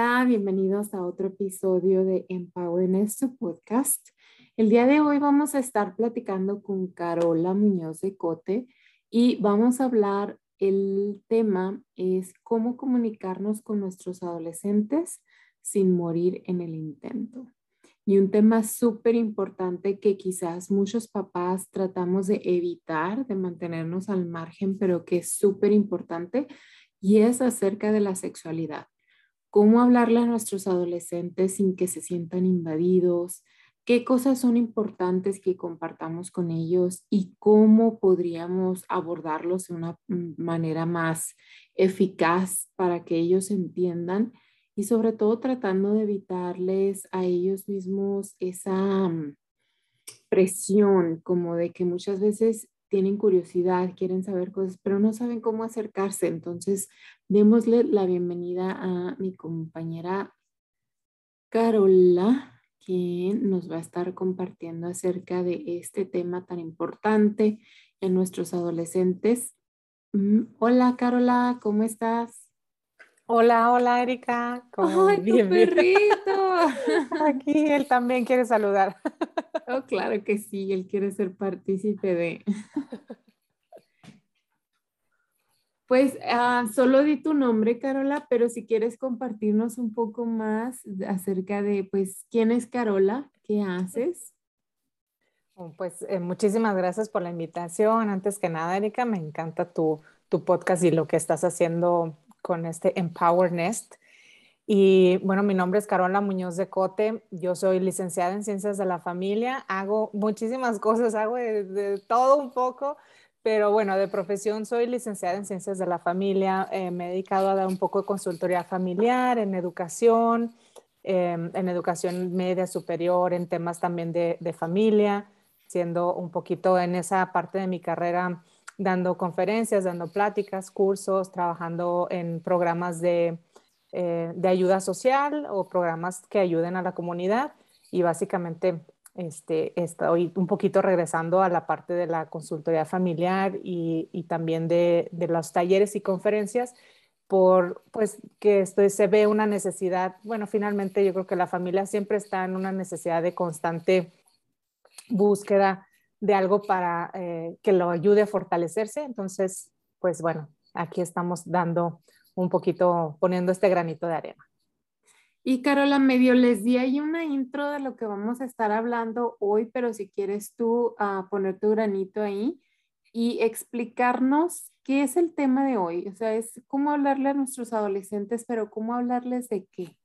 Hola, bienvenidos a otro episodio de Empowerness Podcast. El día de hoy vamos a estar platicando con Carola Muñoz de Cote y vamos a hablar, el tema es cómo comunicarnos con nuestros adolescentes sin morir en el intento. Y un tema súper importante que quizás muchos papás tratamos de evitar, de mantenernos al margen, pero que es súper importante, y es acerca de la sexualidad cómo hablarle a nuestros adolescentes sin que se sientan invadidos, qué cosas son importantes que compartamos con ellos y cómo podríamos abordarlos de una manera más eficaz para que ellos entiendan y sobre todo tratando de evitarles a ellos mismos esa mm, presión como de que muchas veces tienen curiosidad, quieren saber cosas, pero no saben cómo acercarse. Entonces, démosle la bienvenida a mi compañera Carola, quien nos va a estar compartiendo acerca de este tema tan importante en nuestros adolescentes. Mm, hola, Carola, ¿cómo estás? Hola, hola, Erika. ¡Ay, tu perrito! Aquí él también quiere saludar. Oh, claro que sí, él quiere ser partícipe de. Pues ah, solo di tu nombre, Carola, pero si quieres compartirnos un poco más acerca de, pues, quién es Carola, qué haces. Oh, pues eh, muchísimas gracias por la invitación. Antes que nada, Erika, me encanta tu, tu podcast y lo que estás haciendo con este Empower Nest. Y bueno, mi nombre es Carola Muñoz de Cote, yo soy licenciada en Ciencias de la Familia, hago muchísimas cosas, hago de, todo un poco, pero bueno, de profesión soy licenciada en Ciencias de la Familia, eh, me he dedicado a dar un poco de consultoría familiar, en educación, em, en educación media superior, en temas también de, de familia, siendo un poquito en esa parte de mi carrera dando conferencias, dando pláticas, cursos, trabajando en programas de eh, de ayuda social o programas que ayuden a la comunidad y básicamente este, estoy un poquito regresando a la parte de la consultoría familiar y, también de, de, los talleres y conferencias por pues que esto se ve una necesidad, bueno, finalmente yo creo que la familia siempre está en una necesidad de constante búsqueda de algo para eh, que lo ayude a fortalecerse. Entonces, pues bueno, aquí estamos dando un poquito poniendo este granito de arena. Y Carola, medio les di ahí una intro de lo que vamos a estar hablando hoy, pero si quieres tú uh, poner tu granito ahí y explicarnos qué es el tema de hoy. O sea, es cómo hablarle a nuestros adolescentes, pero cómo hablarles de qué.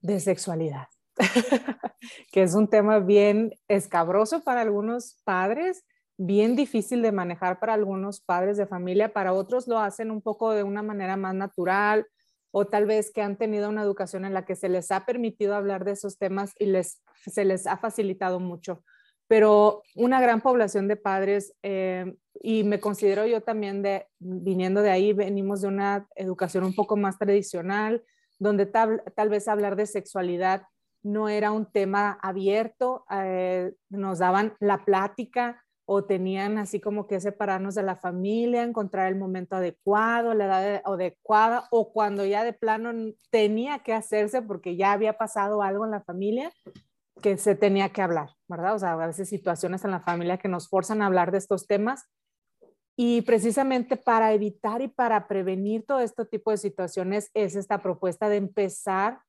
De sexualidad, que es un tema bien escabroso para algunos padres bien difícil de manejar para algunos padres de familia, para otros lo hacen un poco de una manera más natural o tal vez que han tenido una educación en la que se les ha permitido hablar de esos temas y les, se les ha facilitado mucho. Pero una gran población de padres, eh, y me considero yo también de, viniendo de ahí, venimos de una educación un poco más tradicional, donde tal, tal vez hablar de sexualidad no era un tema abierto, eh, nos daban la plática, o tenían así como que separarnos de la familia, encontrar el momento adecuado, la edad adecuada, o cuando ya de plano tenía que hacerse porque ya había pasado algo en la familia que se tenía que hablar, ¿verdad? O sea, a veces situaciones en la familia que nos forzan a hablar de estos temas. Y precisamente para evitar y para prevenir todo este tipo de situaciones es esta propuesta de empezar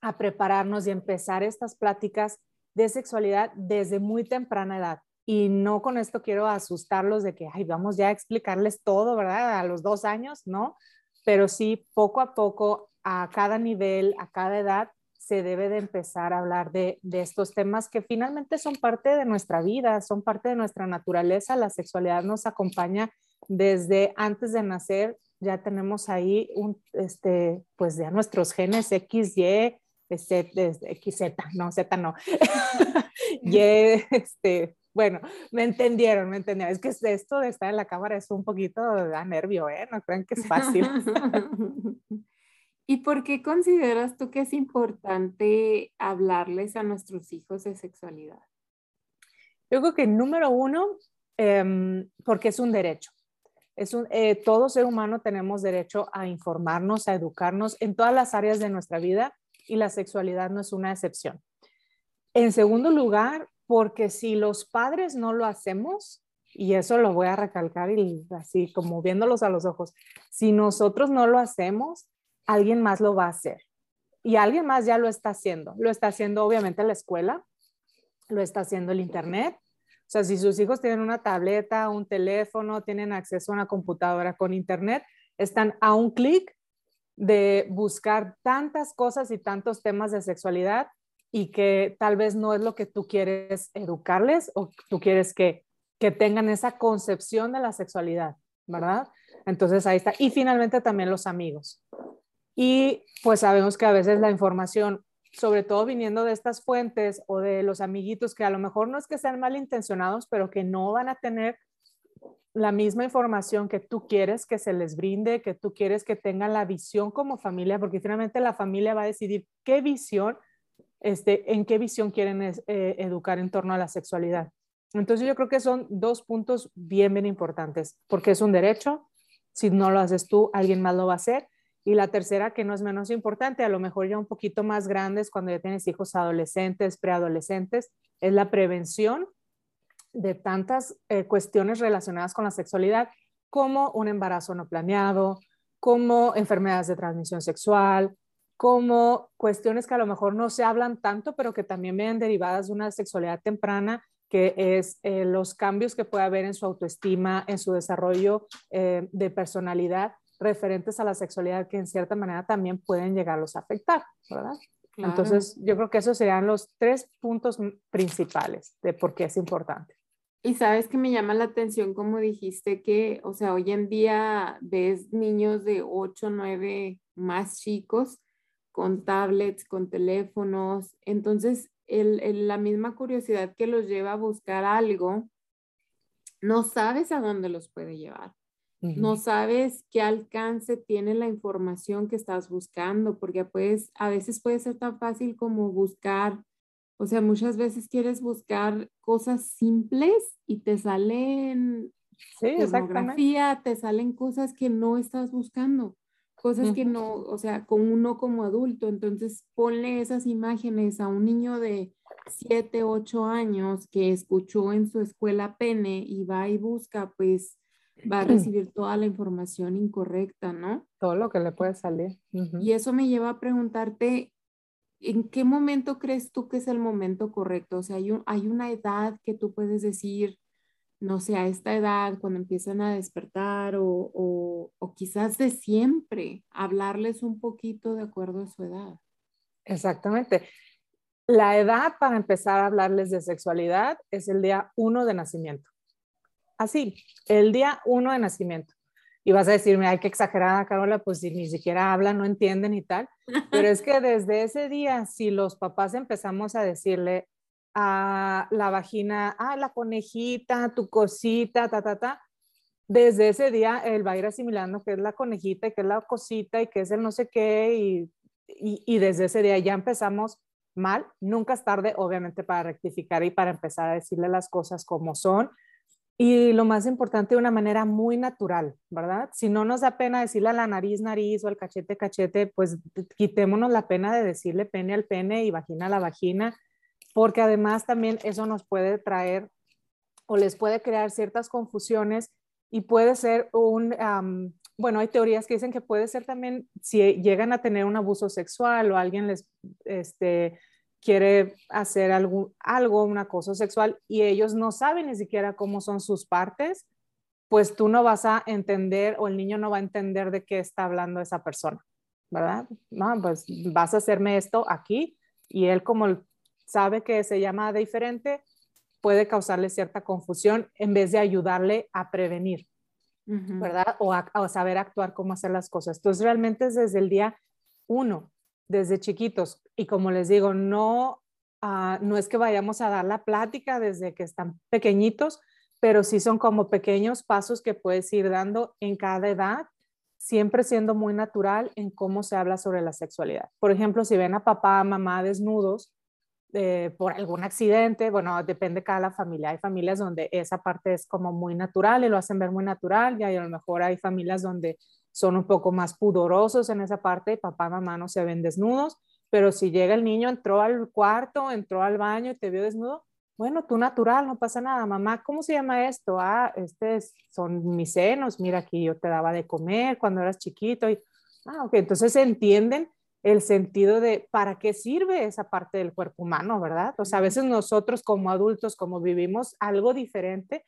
a prepararnos y empezar estas pláticas de sexualidad desde muy temprana edad y no con esto quiero asustarlos de que, ay, vamos ya a explicarles todo, ¿verdad? A los dos años, ¿no? Pero sí, poco a poco, a cada nivel, a cada edad, se debe de empezar a hablar de, de, estos temas que finalmente son parte de nuestra vida, son parte de nuestra naturaleza. La sexualidad nos acompaña desde antes de nacer. Ya tenemos ahí un, este, pues ya nuestros genes X, Y, XZ, no, Z no, Y, este, bueno, me entendieron, me entendieron. Es que esto de estar en la cámara es un poquito da nervio, ¿eh? No crean que es fácil. ¿Y por qué consideras tú que es importante hablarles a nuestros hijos de sexualidad? Yo creo que número uno, em, porque es un derecho. Es un, eh, todo ser humano tenemos derecho a informarnos, a educarnos en todas las áreas de nuestra vida y la sexualidad no es una excepción. En segundo lugar, porque si los padres no lo hacemos, y eso lo voy a recalcar y así como viéndolos a los ojos, si nosotros no lo hacemos, alguien más lo va a hacer. Y alguien más ya lo está haciendo. Lo está haciendo obviamente la escuela, lo está haciendo el Internet, o sea, si sus hijos tienen una tableta, un teléfono, tienen acceso a una computadora con internet, están a un clic de buscar tantas cosas y tantos temas de sexualidad y que tal vez no es lo que tú quieres educarles o tú quieres que, que tengan esa concepción de la sexualidad, ¿verdad? Entonces ahí está. Y finalmente también los amigos. Y pues sabemos que a veces la información sobre todo viniendo de estas fuentes o de los amiguitos que a lo mejor no es que sean malintencionados, pero que no van a tener la misma información que tú quieres que se les brinde, que tú quieres que tengan la visión como familia, porque finalmente la familia va a decidir qué visión, este, en qué visión quieren eh, educar en torno a la sexualidad. Entonces yo creo que son dos puntos bien, bien importantes, porque es un derecho, si no lo haces tú, alguien más lo va a hacer, y la tercera, que no es menos importante, a lo mejor ya un poquito más grandes, cuando ya tienes hijos adolescentes, preadolescentes, es la prevención de tantas eh, cuestiones relacionadas con la sexualidad, como un embarazo no planeado, como enfermedades de transmisión sexual, como cuestiones que a lo mejor no se hablan tanto, pero que también vienen derivadas de una sexualidad temprana, que es eh, los cambios que puede haber en su autoestima, en su desarrollo eh, de personalidad referentes a la sexualidad que en cierta manera también pueden llegarlos a afectar, ¿verdad? Entonces, yo creo que esos serían los tres puntos principales de por qué es importante. Y sabes que me llama la atención, como dijiste, que, o sea, hoy en día ves niños de 8, 9 más chicos con tablets, con teléfonos. Entonces, el, la misma curiosidad que los lleva a buscar algo, no sabes a dónde los puede llevar. No sabes qué alcance tiene la información que estás buscando, porque pues a veces puede ser tan fácil como buscar, o sea, muchas veces quieres buscar cosas simples y te salen sí, pornografía, te salen cosas que no estás buscando, cosas que no, o sea, con uno como adulto, entonces ponle esas imágenes a un niño de 7, 8 años que escuchó en su escuela pene y va y busca, pues va a recibir toda la información incorrecta, ¿no? Todo lo que le puede salir. Y eso me lleva a preguntarte, ¿en qué momento crees tú que es el momento correcto? O sea, hay, hay una edad que tú puedes decir, no sé, a esta edad, cuando empiezan a despertar o, o, o quizás de siempre, hablarles un poquito de acuerdo a su edad. Exactamente. La edad para empezar a hablarles de sexualidad es el día uno de nacimiento así, el día uno de nacimiento. Y vas a decirme, ay, qué exagerada, Carola, pues si ni siquiera hablan, no entienden y tal. Pero es que desde ese día, si los papás empezamos a decirle a la vagina, ah, la conejita, tu cosita, ta, ta, ta, desde ese día él va a ir asimilando que es la conejita y que es la cosita y que es el no sé qué y, y, y, desde ese día ya empezamos mal. Nunca es tarde, obviamente, para rectificar y para empezar a decirle las cosas como son y lo más importante, de una manera muy natural, ¿verdad? Si no nos da pena decirle a la nariz, nariz o al cachete, cachete, pues quitémonos la pena de decirle pene al pene y vagina a la vagina, porque además también eso nos puede traer o les puede crear ciertas confusiones y puede ser un, bueno, hay teorías que dicen que puede ser también si llegan a tener un abuso sexual o alguien les, este, quiere hacer algo, algo, un acoso sexual y ellos no saben ni siquiera cómo son sus partes, pues tú no vas a entender o el niño no va a entender de qué está hablando esa persona, ¿verdad? No, pues vas a hacerme esto aquí y él como sabe que se llama diferente, puede causarle cierta confusión en vez de ayudarle a prevenir, ¿verdad? O a, a, saber actuar, cómo hacer las cosas. Entonces, realmente es desde el día uno desde chiquitos. Y como les digo, no, ah, no es que vayamos a dar la plática desde que están pequeñitos, pero sí son como pequeños pasos que puedes ir dando en cada edad, siempre siendo muy natural en cómo se habla sobre la sexualidad. Por ejemplo, si ven a papá, mamá desnudos, eh, por algún accidente, bueno, depende de cada familia. Hay familias donde esa parte es como muy natural y lo hacen ver muy natural, y a lo mejor hay familias donde son un poco más pudorosos en esa parte, papá mamá no se ven desnudos, pero si llega el niño, entró al cuarto, entró al baño y te vio desnudo, bueno, tú natural, no pasa nada. Mamá, ¿cómo se llama esto? Ah, este son mis senos, mira aquí yo te daba de comer cuando eras chiquito. Ah, ok, entonces entienden el sentido de para qué sirve esa parte del cuerpo humano, ¿verdad? O sea, a veces nosotros como adultos, como vivimos algo diferente,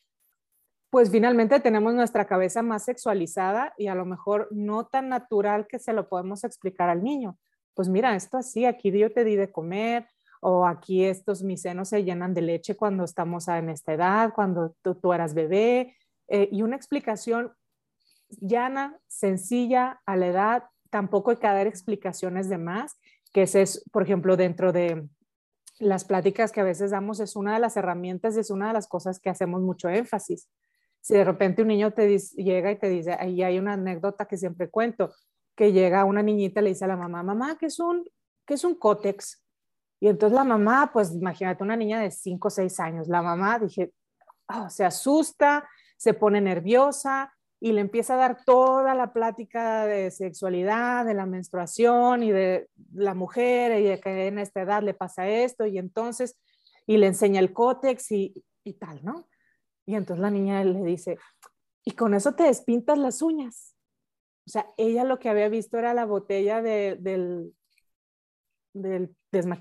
pues finalmente tenemos nuestra cabeza más sexualizada y a lo mejor no tan natural que se lo podemos explicar al niño. Pues mira, esto así, aquí yo te di de comer, o aquí estos mis senos se llenan de leche cuando estamos en esta edad, cuando tú, eras bebé, eh, y una explicación llana, sencilla, a la edad, tampoco hay que dar explicaciones de más, que es, por ejemplo, dentro de las pláticas que a veces damos, es una de las herramientas, es una de las cosas que hacemos mucho énfasis. Si de repente un niño te llega y te dice, ahí hay una anécdota que siempre cuento, que llega una niñita y le dice a la mamá, mamá, ¿qué es un, qué es un cótex? Y entonces la mamá, pues imagínate una niña de 5 o 6 años, la mamá dije, oh, se asusta, se pone nerviosa, y le empieza a dar toda la plática de sexualidad, de la menstruación y de la mujer y de que en esta edad le pasa esto y entonces, y le enseña el cótex y, y tal, ¿no? Y entonces la niña le dice, y con eso te despintas las uñas. O sea, ella lo que había visto era la botella de, del, del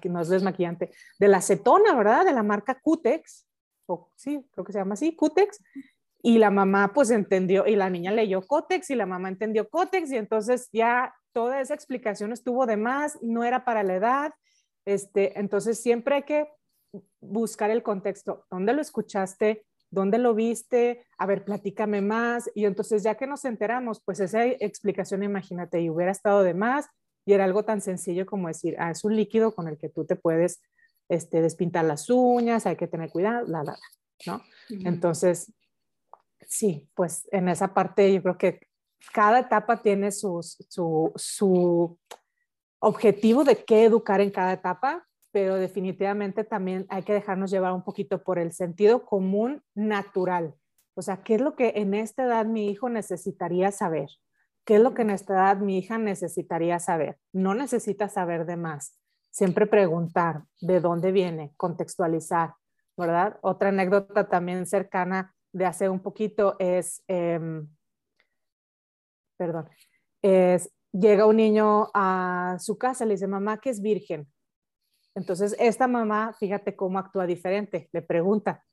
no es desmaquillante, de la acetona, ¿verdad? De la marca Cutex, o sí, creo que se llama así, Cutex, y la mamá pues entendió, y la niña leyó Cotex y la mamá entendió Cotex y entonces ya toda esa explicación estuvo de más, no era para la edad. Este, entonces siempre hay que buscar el contexto. ¿Dónde lo escuchaste? ¿Dónde lo viste? A ver, platícame más. Y entonces ya que nos enteramos, pues esa explicación, imagínate, y hubiera estado de más y era algo tan sencillo como decir, ah, es un líquido con el que tú te puedes este, despintar las uñas, hay que tener cuidado, la, la, la, ¿no? Entonces, sí, pues en esa parte yo creo que cada etapa tiene su, su objetivo de qué educar en cada etapa, pero definitivamente también hay que dejarnos llevar un poquito por el sentido común natural. O sea, ¿qué es lo que en esta edad mi hijo necesitaría saber? ¿Qué es lo que en esta edad mi hija necesitaría saber? No necesita saber de más. Siempre preguntar de dónde viene, contextualizar, ¿verdad? Otra anécdota también cercana de hace un poquito es, em, perdón, es, llega un niño a su casa, le dice, mamá, que es virgen. Entonces, esta mamá, fíjate cómo actúa diferente, le pregunta,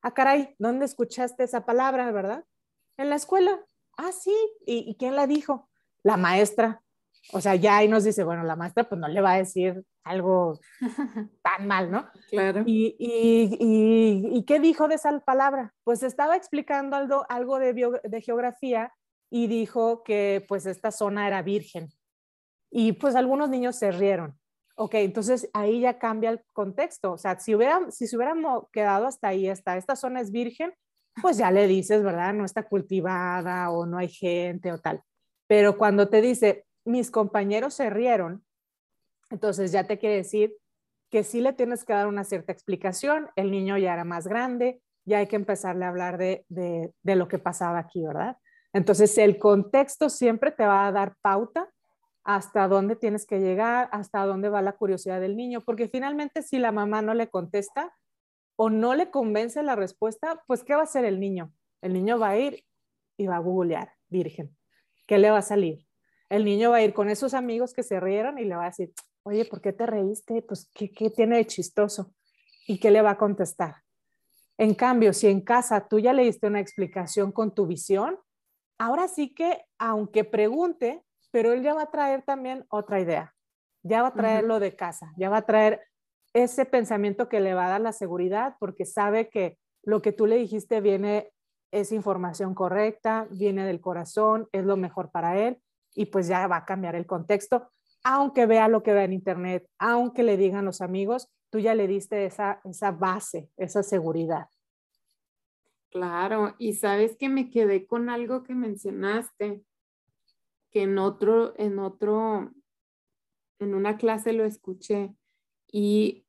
ah, caray, ¿dónde escuchaste esa palabra, verdad? En la escuela. Ah, sí, ¿y, quién la dijo? La maestra. O sea, ya ahí nos dice, bueno, la maestra pues no le va a decir algo tan mal, ¿no? Claro. ¿Y, y, qué dijo de esa palabra? Pues estaba explicando algo, algo de, de geografía y dijo que pues esta zona era virgen. Y pues algunos niños se rieron. Ok, entonces ahí ya cambia el contexto. O sea, si, hubiera, si se hubiéramos quedado hasta ahí, hasta esta zona es virgen, pues ya le dices, ¿verdad? No está cultivada o no hay gente o tal. Pero cuando te dice, mis compañeros se rieron, entonces ya te quiere decir que sí le tienes que dar una cierta explicación. El niño ya era más grande, ya hay que empezarle a hablar de, de, de lo que pasaba aquí, ¿verdad? Entonces el contexto siempre te va a dar pauta hasta dónde tienes que llegar, hasta dónde va la curiosidad del niño, porque finalmente si la mamá no le contesta, o no le convence la respuesta, pues ¿qué va a hacer el niño? El niño va a ir y va a googlear, virgen. ¿Qué le va a salir? El niño va a ir con esos amigos que se rieron y le va a decir, oye, ¿por qué te reíste? Pues, ¿qué, qué tiene de chistoso? ¿Y qué le va a contestar? En cambio, si en casa tú ya le diste una explicación con tu visión, ahora sí que, aunque pregunte, pero él ya va a traer también otra idea. Ya va a traer lo de casa, ya va a traer ese pensamiento que le va a dar la seguridad porque sabe que lo que tú le dijiste viene, es información correcta, viene del corazón, es lo mejor para él y pues ya va a cambiar el contexto, aunque vea lo que ve en internet, aunque le digan los amigos, tú ya le diste esa, esa base, esa seguridad. Claro, y sabes que me quedé con algo que mencionaste, que en otro, en otro, en una clase lo escuché, y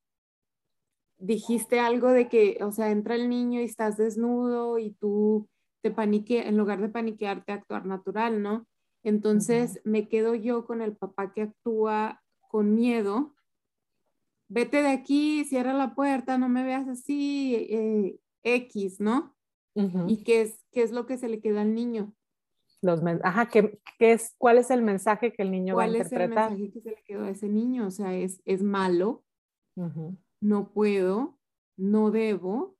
dijiste algo de que, o sea, entra el niño y estás desnudo y tú te panique, en lugar de paniquearte, actuar natural, ¿no? Entonces me quedo yo con el papá que actúa con miedo. Vete de aquí, cierra la puerta, no me veas así, eh, X, ¿no? ¿Y qué es, qué es lo que se le queda al niño? Los Ajá, ¿qué, es, ¿cuál es el mensaje que el niño va a interpretar? ¿Cuál es el mensaje que se le quedó a ese niño? O sea, es, es malo, no puedo, no debo.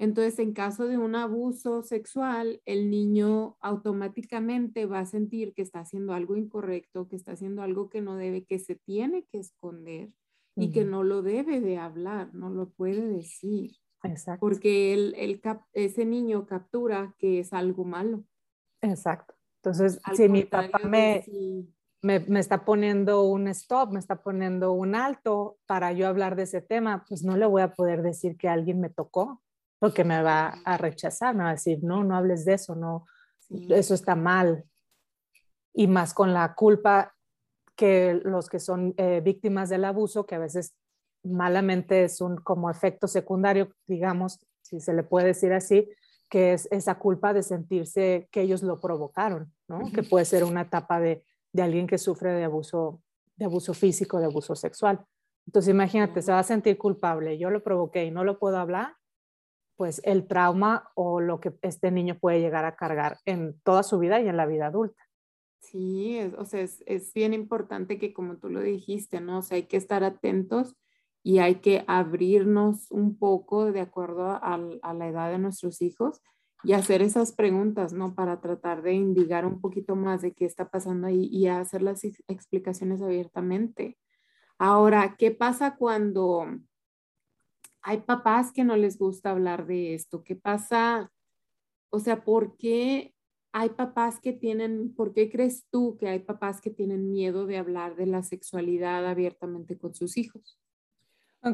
Entonces, en caso de un abuso sexual, el niño automáticamente va a sentir que está haciendo algo incorrecto, que está haciendo algo que no debe, que se tiene que esconder y que no lo debe de hablar, no lo puede decir. Exacto. Porque el, el ese niño captura que es algo malo. Exacto. Entonces, si mi papá me, me, me, está poniendo un stop, me está poniendo un alto para yo hablar de ese tema, pues no le voy a poder decir que alguien me tocó, porque me va a rechazar, me va a decir, no, no hables de eso, no, eso está mal. Y más con la culpa que los que son eh, víctimas del abuso, que a veces malamente es un como efecto secundario, digamos, si se le puede decir así, que es esa culpa de sentirse que ellos lo provocaron, ¿no? Que puede ser una etapa de, de, alguien que sufre de abuso, de abuso físico, de abuso sexual. Entonces imagínate, se va a sentir culpable, yo lo provoqué y no lo puedo hablar, pues el trauma o lo que este niño puede llegar a cargar en toda su vida y en la vida adulta. Sí, o sea, es, es bien importante que como tú lo dijiste, ¿no? O sea, hay que estar atentos y hay que abrirnos un poco de acuerdo a, la edad de nuestros hijos y hacer esas preguntas, ¿no? Para tratar de indicar un poquito más de qué está pasando ahí y hacer las explicaciones abiertamente. Ahora, ¿qué pasa cuando hay papás que no les gusta hablar de esto? ¿Qué pasa? O sea, ¿por qué hay papás que tienen, por qué crees tú que hay papás que tienen miedo de hablar de la sexualidad abiertamente con sus hijos?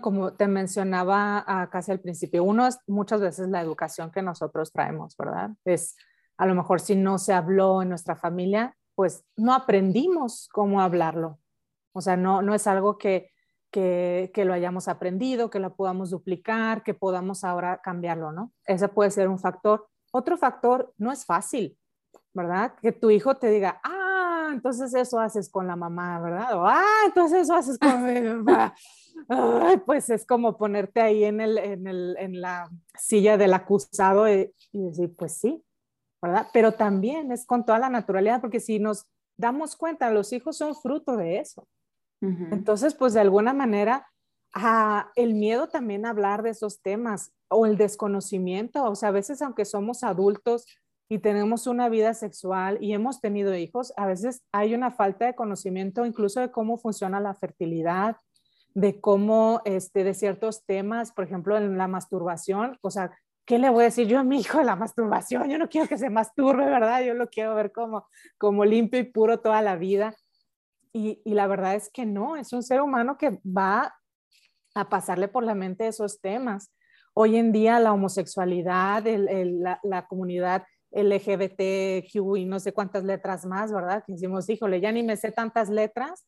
Como te mencionaba ah, casi al principio, uno es muchas veces la educación que nosotros traemos, ¿verdad? Es a lo mejor si no se habló en nuestra familia, pues no aprendimos cómo hablarlo. O sea, no, no es algo que, que, que lo hayamos aprendido, que lo podamos duplicar, que podamos ahora cambiarlo, ¿no? Ese puede ser un factor. Otro factor, no es fácil, ¿verdad? Que tu hijo te diga, ah, entonces eso haces con la mamá, ¿verdad? O, ah, entonces eso haces con mi papá pues es como ponerte ahí en, el, en, el, en la silla del acusado y, decir, pues sí, ¿verdad? Pero también es con toda la naturalidad, porque si nos damos cuenta, los hijos son fruto de eso. Entonces, pues de alguna manera, ah, el miedo también a hablar de esos temas o el desconocimiento, o sea, a veces aunque somos adultos y tenemos una vida sexual y hemos tenido hijos, a veces hay una falta de conocimiento incluso de cómo funciona la fertilidad, de cómo, este, de ciertos temas, por ejemplo, en la masturbación, o sea, ¿qué le voy a decir yo a mi hijo de la masturbación? Yo no quiero que se masturbe, ¿verdad? Yo lo quiero ver como, como limpio y puro toda la vida. Y, y la verdad es que no, es un ser humano que va a pasarle por la mente esos temas. Hoy en día la homosexualidad, el, la, la, comunidad LGBTQ y no sé cuántas letras más, ¿verdad? Que decimos, híjole, ya ni me sé tantas letras,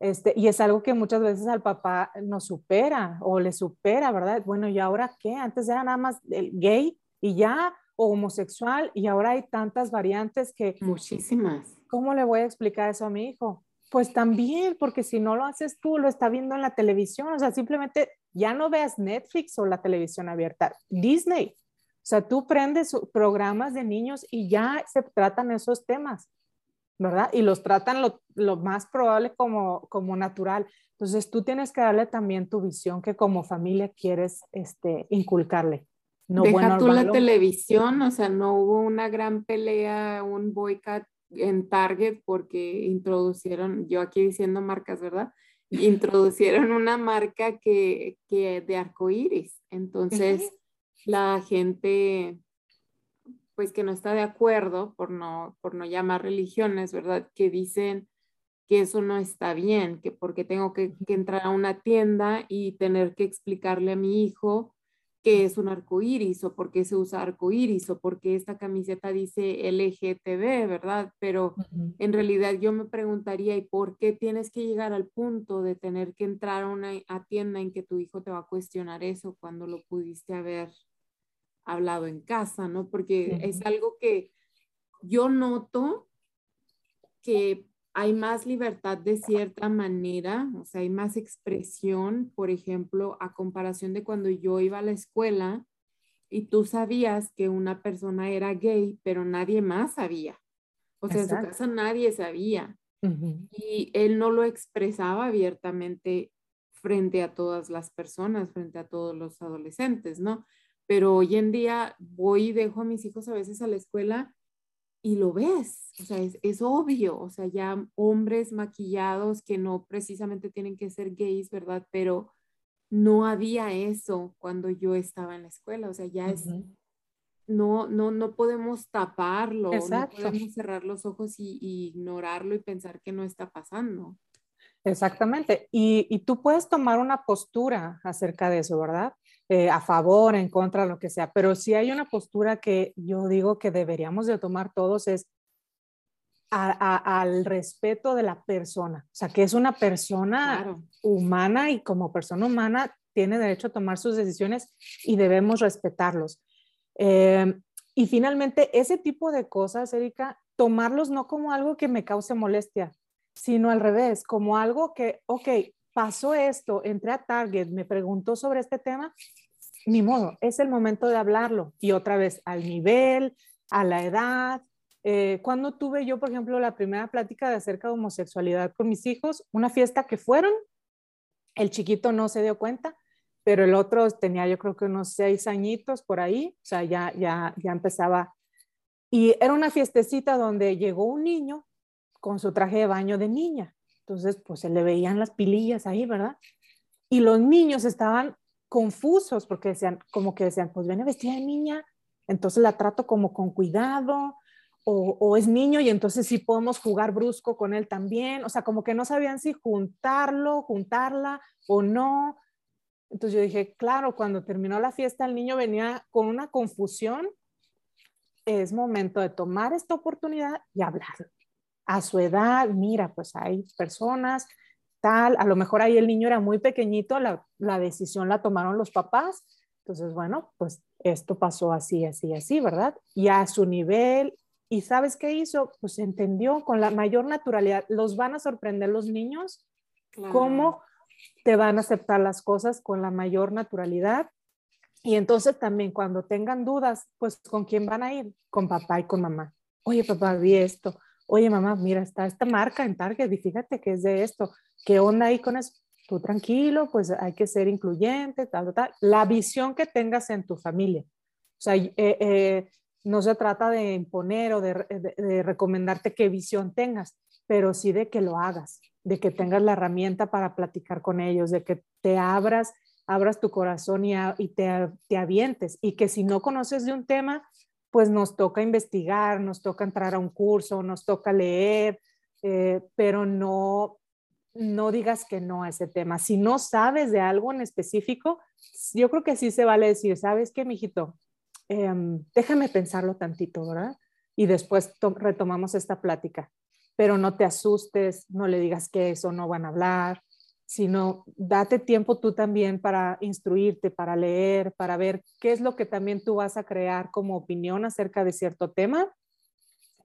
este, y es algo que muchas veces al papá nos supera o le supera, ¿verdad? Bueno, ¿y ahora qué? Antes era nada más el gay y ya, o homosexual, y ahora hay tantas variantes que... Muchísimas. ¿Cómo le voy a explicar eso a mi hijo? Pues también, porque si no lo haces tú, lo está viendo en la televisión, o sea, simplemente ya no veas Netflix o la televisión abierta, Disney. O sea, tú prendes programas de niños y ya se tratan esos temas. ¿verdad? Y los tratan lo, más probable como, como natural. Entonces tú tienes que darle también tu visión que como familia quieres este, inculcarle. No Deja tú la televisión, o sea, no hubo una gran pelea, un boicot en Target porque introducieron, yo aquí diciendo marcas, ¿verdad? Introducieron una marca que, que de arcoíris. Entonces, la gente pues que no está de acuerdo, por no, por no llamar religiones, ¿verdad? Que dicen que eso no está bien, que porque tengo que, entrar a una tienda y tener que explicarle a mi hijo qué es un arco iris o por qué se usa arco iris o por qué esta camiseta dice LGTB, ¿verdad? Pero en realidad yo me preguntaría, ¿y por qué tienes que llegar al punto de tener que entrar a una tienda en que tu hijo te va a cuestionar eso cuando lo pudiste haber hablado en casa, ¿no? Porque es algo que yo noto que hay más libertad de cierta manera, o sea, hay más expresión, por ejemplo, a comparación de cuando yo iba a la escuela y tú sabías que una persona era gay, pero nadie más sabía. O sea, en su casa nadie sabía. Y él no lo expresaba abiertamente frente a todas las personas, frente a todos los adolescentes, ¿no? Pero hoy en día voy y dejo a mis hijos a veces a la escuela y lo ves, o sea, es, obvio, o sea, ya hombres maquillados que no precisamente tienen que ser gays, ¿verdad? Pero no había eso cuando yo estaba en la escuela, o sea, ya es, no, no, no podemos taparlo, no podemos cerrar los ojos y, y, ignorarlo y pensar que no está pasando. Exactamente, y, y tú puedes tomar una postura acerca de eso, ¿verdad? Eh, a favor, en contra, lo que sea, pero si hay una postura que yo digo que deberíamos de tomar todos es al respeto de la persona, o sea, que es una persona humana y como persona humana tiene derecho a tomar sus decisiones y debemos respetarlos. Em, y finalmente, ese tipo de cosas, Erika, tomarlos no como algo que me cause molestia, sino al revés, como algo que, ok, pasó esto, entré a Target, me preguntó sobre este tema, ni modo, es el momento de hablarlo. Y otra vez, al nivel, a la edad. Eh, cuando tuve yo, por ejemplo, la primera plática de acerca de homosexualidad con mis hijos, una fiesta que fueron, el chiquito no se dio cuenta, pero el otro tenía yo creo que unos seis añitos por ahí, o sea, ya, ya, ya empezaba. Y era una fiestecita donde llegó un niño con su traje de baño de niña. Entonces, pues se le veían las pilillas ahí, ¿verdad? Y los niños estaban confusos porque decían, como que decían, pues viene vestida de niña, entonces la trato como con cuidado, o, es niño y entonces sí podemos jugar brusco con él también, o sea, como que no sabían si juntarlo, juntarla o no. Entonces yo dije, claro, cuando terminó la fiesta el niño venía con una confusión, es momento de tomar esta oportunidad y hablarlo a su edad, mira, pues hay personas, tal, a lo mejor ahí el niño era muy pequeñito, la, decisión la tomaron los papás, entonces, bueno, pues esto pasó así, así, así, ¿verdad? Y a su nivel, ¿y sabes qué hizo? Pues entendió con la mayor naturalidad, los van a sorprender los niños, cómo te van a aceptar las cosas con la mayor naturalidad. Y entonces también cuando tengan dudas, pues con quién van a ir? Con papá y con mamá. Oye, papá, vi esto oye mamá, mira, está esta marca en Target y fíjate que es de esto, ¿qué onda ahí con eso? Tú tranquilo, pues hay que ser incluyente, tal, tal, la visión que tengas en tu familia. O sea, eh, eh, no se trata de imponer o de, de, recomendarte qué visión tengas, pero sí de que lo hagas, de que tengas la herramienta para platicar con ellos, de que te abras, abras tu corazón y, y te, te avientes y que si no conoces de un tema, pues nos toca investigar, nos toca entrar a un curso, nos toca leer, eh, pero no, no digas que no a ese tema. Si no sabes de algo en específico, yo creo que sí se vale decir, ¿sabes qué, mijito? Em, déjame pensarlo tantito, ¿verdad? Y después retomamos esta plática. Pero no te asustes, no le digas que eso no van a hablar, sino date tiempo tú también para instruirte, para leer, para ver qué es lo que también tú vas a crear como opinión acerca de cierto tema,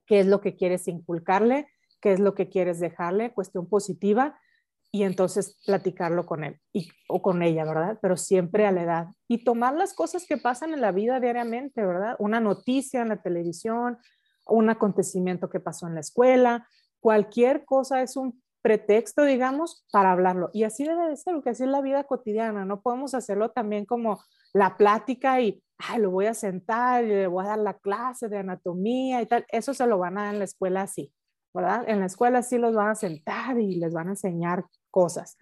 qué es lo que quieres inculcarle, qué es lo que quieres dejarle, cuestión positiva, y entonces platicarlo con él y, o con ella, ¿verdad? Pero siempre a la edad. Y tomar las cosas que pasan en la vida diariamente, ¿verdad? Una noticia en la televisión, un acontecimiento que pasó en la escuela, cualquier cosa es un pretexto, digamos, para hablarlo. Y así debe de ser, porque así es la vida cotidiana. No podemos hacerlo también como la plática y, ay, lo voy a sentar y le voy a dar la clase de anatomía y tal. Eso se lo van a dar en la escuela así, ¿verdad? En la escuela sí los van a sentar y les van a enseñar cosas.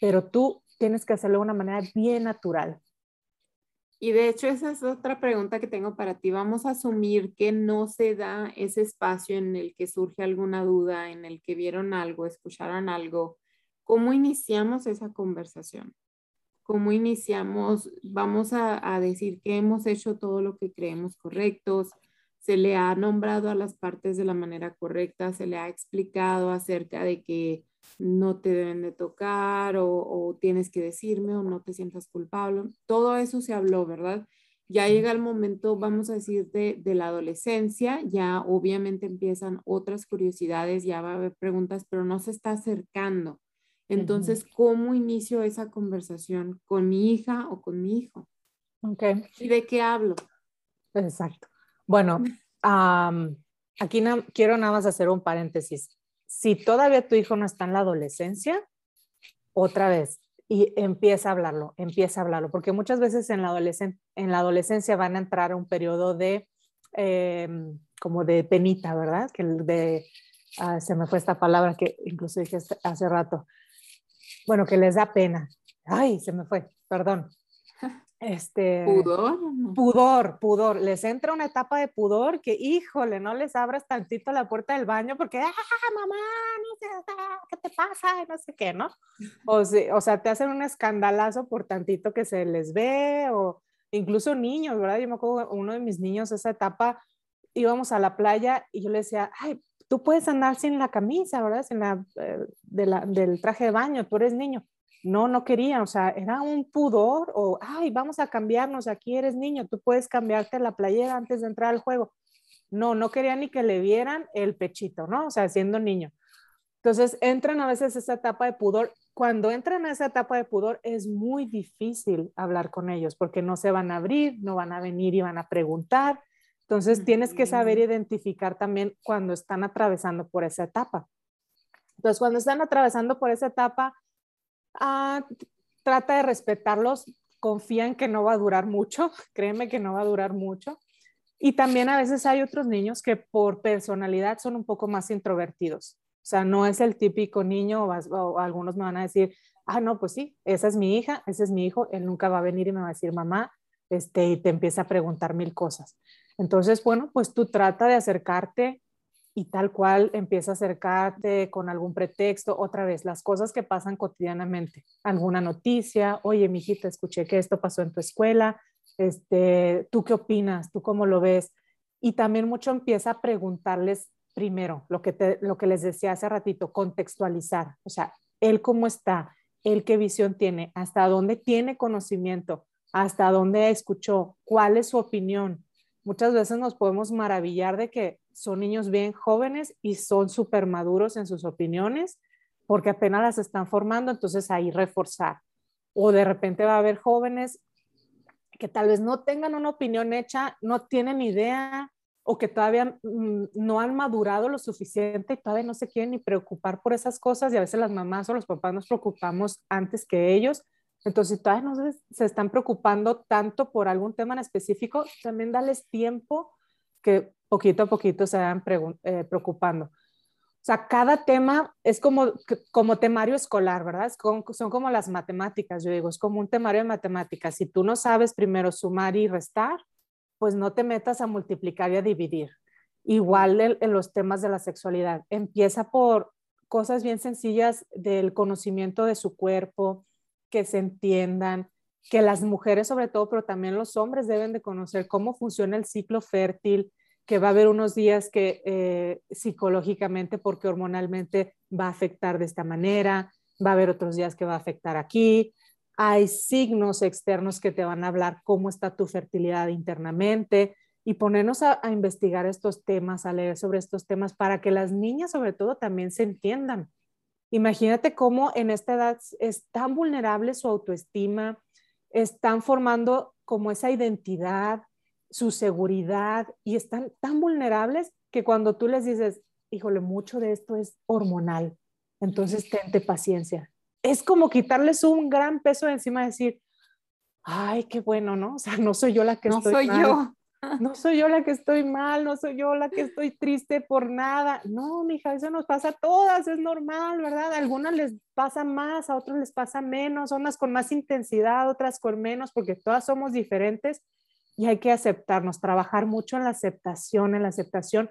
Pero tú tienes que hacerlo de una manera bien natural. Y de hecho, esa es otra pregunta que tengo para ti. Vamos a asumir que no se da ese espacio en el que surge alguna duda, en el que vieron algo, escucharon algo. ¿Cómo iniciamos esa conversación? cómo iniciamos, vamos a, a, decir que hemos hecho todo lo que creemos correctos, se le ha nombrado a las partes de la manera correcta, se le ha explicado acerca de que no te deben de tocar o, tienes que decirme o no te sientas culpable. Todo eso se habló, ¿verdad? Ya llega el momento, vamos a decir, de, de, la adolescencia, ya obviamente empiezan otras curiosidades, ya va a haber preguntas, pero no se está acercando. Entonces, ¿cómo inicio esa conversación con mi hija o con mi hijo? Okay. ¿Y de qué hablo? Exacto. Bueno, aquí quiero nada más hacer un paréntesis si todavía tu hijo no está en la adolescencia, otra vez, y empieza a hablarlo, empieza a hablarlo, porque muchas veces en la, en la adolescencia van a entrar a un periodo de, em, como de penita, ¿verdad? Que de, se me fue esta palabra que incluso dije hace rato, bueno, que les da pena. Ay, se me fue, perdón. Este, pudor. Pudor, pudor. Les entra una etapa de pudor que, híjole, no les abras tantito la puerta del baño porque, ah, mamá, no sé, ¿qué te pasa? No sé qué, ¿no? O, o sea, te hacen un escandalazo por tantito que se les ve, o incluso niños, ¿verdad? Yo me acuerdo, uno de mis niños, esa etapa, íbamos a la playa y yo le decía, ay, tú puedes andar sin la camisa, ¿verdad? Sin la, eh, de la, del traje de baño, tú eres niño no, no quería, o sea, era un pudor o, ay, vamos a cambiarnos, aquí eres niño, tú puedes cambiarte la playera antes de entrar al juego. No, no quería ni que le vieran el pechito, ¿no? O sea, siendo niño. Entonces, entran a veces esa etapa de pudor. Cuando entran a esa etapa de pudor, es muy difícil hablar con ellos porque no se van a abrir, no van a venir y van a preguntar. Entonces, tienes que saber identificar también cuando están atravesando por esa etapa. Entonces, cuando están atravesando por esa etapa, Ah, trata de respetarlos, confía en que no va a durar mucho, créeme que no va a durar mucho. Y también a veces hay otros niños que por personalidad son un poco más introvertidos. O sea, no es el típico niño o, algunos me van a decir, ah, no, pues sí, esa es mi hija, ese es mi hijo, él nunca va a venir y me va a decir mamá, este, y te empieza a preguntar mil cosas. Entonces, bueno, pues tú trata de acercarte y tal cual empieza a acercarte con algún pretexto, otra vez, las cosas que pasan cotidianamente, alguna noticia, oye, mijita, escuché que esto pasó en tu escuela, este, ¿tú qué opinas? ¿Tú cómo lo ves? Y también mucho empieza a preguntarles primero, lo que, te, lo que les decía hace ratito, contextualizar, o sea, él cómo está, él qué visión tiene, hasta dónde tiene conocimiento, hasta dónde escuchó, cuál es su opinión. Muchas veces nos podemos maravillar de que son niños bien jóvenes y son súper maduros en sus opiniones porque apenas las están formando, entonces ahí reforzar. O de repente va a haber jóvenes que tal vez no tengan una opinión hecha, no tienen idea o que todavía mm, no han madurado lo suficiente y todavía no se quieren ni preocupar por esas cosas y a veces las mamás o los papás nos preocupamos antes que ellos. Entonces, si todavía no se, están preocupando tanto por algún tema en específico, también dales tiempo que poquito a poquito se van eh, preocupando. O sea, cada tema es como, como temario escolar, ¿verdad? son como las matemáticas, yo digo, es como un temario de matemáticas. Si tú no sabes primero sumar y restar, pues no te metas a multiplicar y a dividir. Igual en, en los temas de la sexualidad. Empieza por cosas bien sencillas del conocimiento de su cuerpo, que se entiendan, que las mujeres sobre todo, pero también los hombres deben de conocer cómo funciona el ciclo fértil, que va a haber unos días que eh, psicológicamente, porque hormonalmente va a afectar de esta manera, va a haber otros días que va a afectar aquí. Hay signos externos que te van a hablar cómo está tu fertilidad internamente y ponernos a, a investigar estos temas, a leer sobre estos temas para que las niñas sobre todo también se entiendan. Imagínate cómo en esta edad es tan vulnerable su autoestima, están formando como esa identidad, su seguridad y están tan vulnerables que cuando tú les dices, híjole, mucho de esto es hormonal, entonces tente paciencia. Es como quitarles un gran peso de encima y decir, ay, qué bueno, ¿no? O sea, no soy yo la que no estoy soy yo. No soy yo la que estoy mal, no soy yo la que estoy triste por nada. No, mija, eso nos pasa a todas, es normal, ¿verdad? A algunas les pasa más, a otros les pasa menos, unas con más intensidad, otras con menos, porque todas somos diferentes y hay que aceptarnos, trabajar mucho en la aceptación, en la aceptación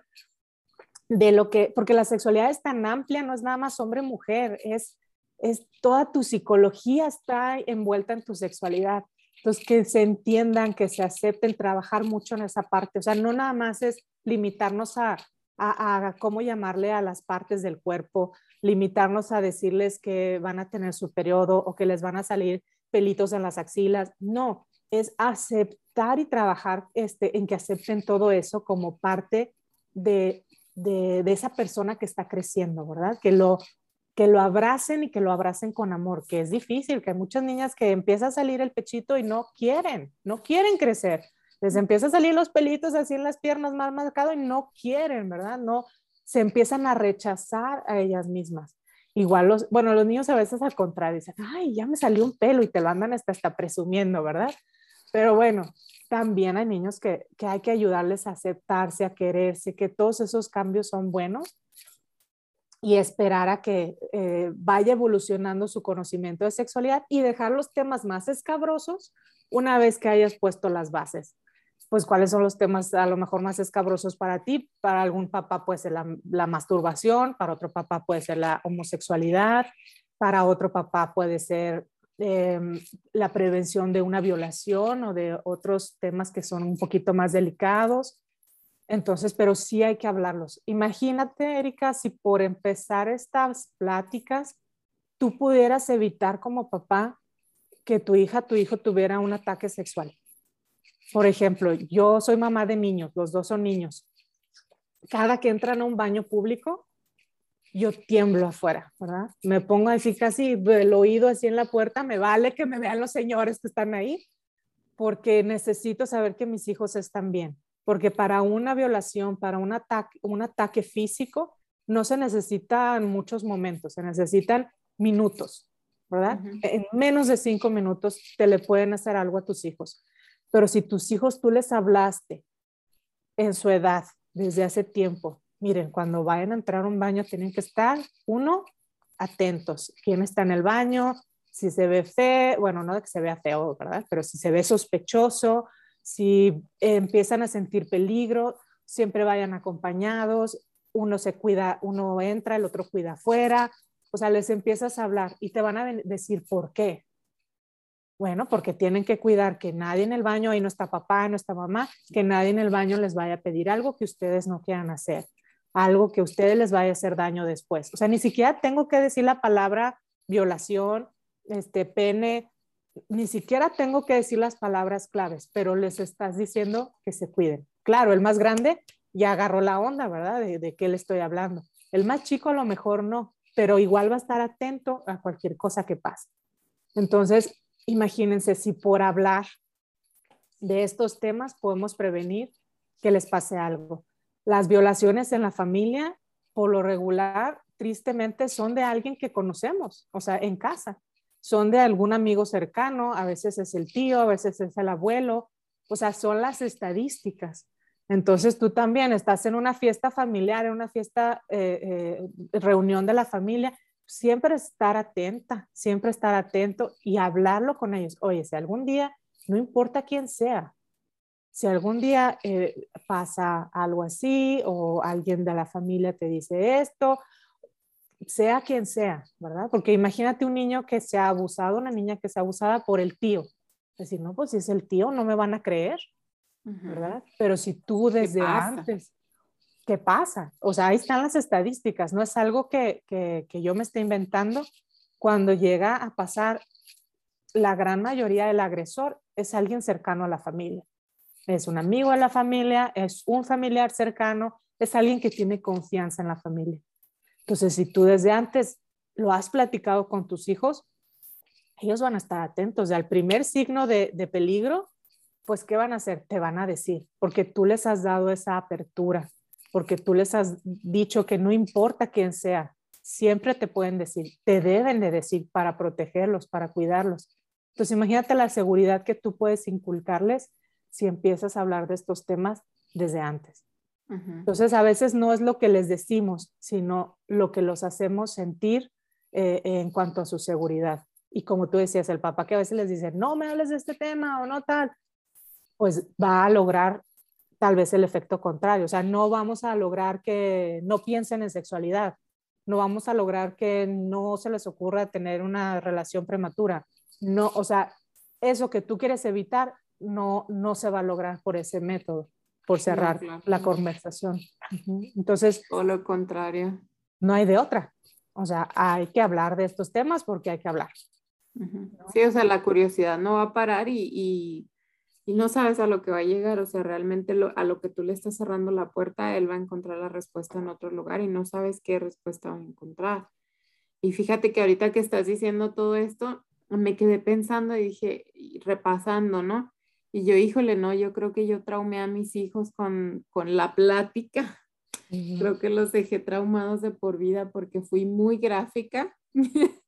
de lo que, porque la sexualidad es tan amplia, no es nada más hombre-mujer, es es toda tu psicología está envuelta en tu sexualidad. Entonces, que se entiendan, que se acepten, trabajar mucho en esa parte. O sea, no nada más es limitarnos a, a, cómo llamarle a las partes del cuerpo, limitarnos a decirles que van a tener su periodo o que les van a salir pelitos en las axilas. No, es aceptar y trabajar este, en que acepten todo eso como parte de, de, esa persona que está creciendo, ¿verdad? Que lo, que lo abracen y que lo abracen con amor, que es difícil, que hay muchas niñas que empieza a salir el pechito y no quieren, no quieren crecer. Les empieza a salir los pelitos así en las piernas más marcado y no quieren, ¿verdad? No, se empiezan a rechazar a ellas mismas. Igual los, bueno, los niños a veces al contrario dicen, ay, ya me salió un pelo y te lo andan hasta, hasta presumiendo, ¿verdad? Pero bueno, también hay niños que, que hay que ayudarles a aceptarse, a quererse, que todos esos cambios son buenos y esperar a que eh, vaya evolucionando su conocimiento de sexualidad y dejar los temas más escabrosos una vez que hayas puesto las bases. Pues cuáles son los temas a lo mejor más escabrosos para ti. Para algún papá puede ser la, masturbación, para otro papá puede ser la homosexualidad, para otro papá puede ser em, la prevención de una violación o de otros temas que son un poquito más delicados. Entonces, pero sí hay que hablarlos. Imagínate, Erika, si por empezar estas pláticas, tú pudieras evitar como papá que tu hija, tu hijo tuviera un ataque sexual. Por ejemplo, yo soy mamá de niños, los dos son niños. Cada que entran a un baño público, yo tiemblo afuera, ¿verdad? Me pongo así casi el oído así en la puerta, me vale que me vean los señores que están ahí, porque necesito saber que mis hijos están bien porque para una violación, para un ataque, un ataque físico, no se necesitan muchos momentos, se necesitan minutos, ¿verdad? En menos de cinco minutos te le pueden hacer algo a tus hijos. Pero si tus hijos tú les hablaste en su edad, desde hace tiempo, miren, cuando vayan a entrar a un baño tienen que estar, uno, atentos. ¿Quién está en el baño? Si se ve feo, bueno, no de que se vea feo, ¿verdad? Pero si se ve sospechoso, si empiezan a sentir peligro, siempre vayan acompañados, uno se cuida, uno entra, el otro cuida afuera, o sea, les empiezas a hablar y te van a decir por qué. Bueno, porque tienen que cuidar que nadie en el baño, ahí no está papá, no está mamá, que nadie en el baño les vaya a pedir algo que ustedes no quieran hacer, algo que a ustedes les vaya a hacer daño después. O sea, ni siquiera tengo que decir la palabra violación, este pene, ni siquiera tengo que decir las palabras claves, pero les estás diciendo que se cuiden. Claro, el más grande ya agarró la onda, ¿verdad? De, qué le estoy hablando. El más chico a lo mejor no, pero igual va a estar atento a cualquier cosa que pase. Entonces, imagínense si por hablar de estos temas podemos prevenir que les pase algo. Las violaciones en la familia, por lo regular, tristemente, son de alguien que conocemos, o sea, en casa son de algún amigo cercano, a veces es el tío, a veces es el abuelo, o sea, son las estadísticas. Entonces tú también estás en una fiesta familiar, en una fiesta, eh, eh, reunión de la familia, siempre estar atenta, siempre estar atento y hablarlo con ellos. Oye, si algún día, no importa quién sea, si algún día eh, pasa algo así o alguien de la familia te dice esto sea quien sea, ¿verdad? Porque imagínate un niño que se ha abusado, una niña que se ha abusada por el tío. Es decir, no, pues si es el tío, no me van a creer, ¿verdad? Pero si tú desde antes, ¿qué pasa? O sea, ahí están las estadísticas, no es algo que, que, que yo me esté inventando. Cuando llega a pasar, la gran mayoría del agresor es alguien cercano a la familia. Es un amigo de la familia, es un familiar cercano, es alguien que tiene confianza en la familia. Entonces, si tú desde antes lo has platicado con tus hijos, ellos van a estar atentos. al primer signo de, peligro, pues, ¿qué van a hacer? Te van a decir, porque tú les has dado esa apertura, porque tú les has dicho que no importa quién sea, siempre te pueden decir, te deben de decir para protegerlos, para cuidarlos. Entonces, imagínate la seguridad que tú puedes inculcarles si empiezas a hablar de estos temas desde antes. Entonces, a veces no es lo que les decimos, sino lo que los hacemos sentir eh, en cuanto a su seguridad. Y como tú decías, el papá que a veces les dice, no me hables de este tema o no tal, pues va a lograr tal vez el efecto contrario. O sea, no vamos a lograr que no piensen en sexualidad, no vamos a lograr que no se les ocurra tener una relación prematura. No, o sea, eso que tú quieres evitar no, no se va a lograr por ese método, por cerrar la conversación. Entonces... O lo contrario. No hay de otra. O sea, hay que hablar de estos temas porque hay que hablar. Sí, o sea, la curiosidad no va a parar y, no sabes a lo que va a llegar, o sea, realmente a lo que tú le estás cerrando la puerta, él va a encontrar la respuesta en otro lugar y no sabes qué respuesta va a encontrar. Y fíjate que ahorita que estás diciendo todo esto, me quedé pensando y dije, repasando, ¿no? Y yo, híjole, no, yo creo que yo traumé a mis hijos con, con la plática. Creo que los dejé traumados de por vida porque fui muy gráfica.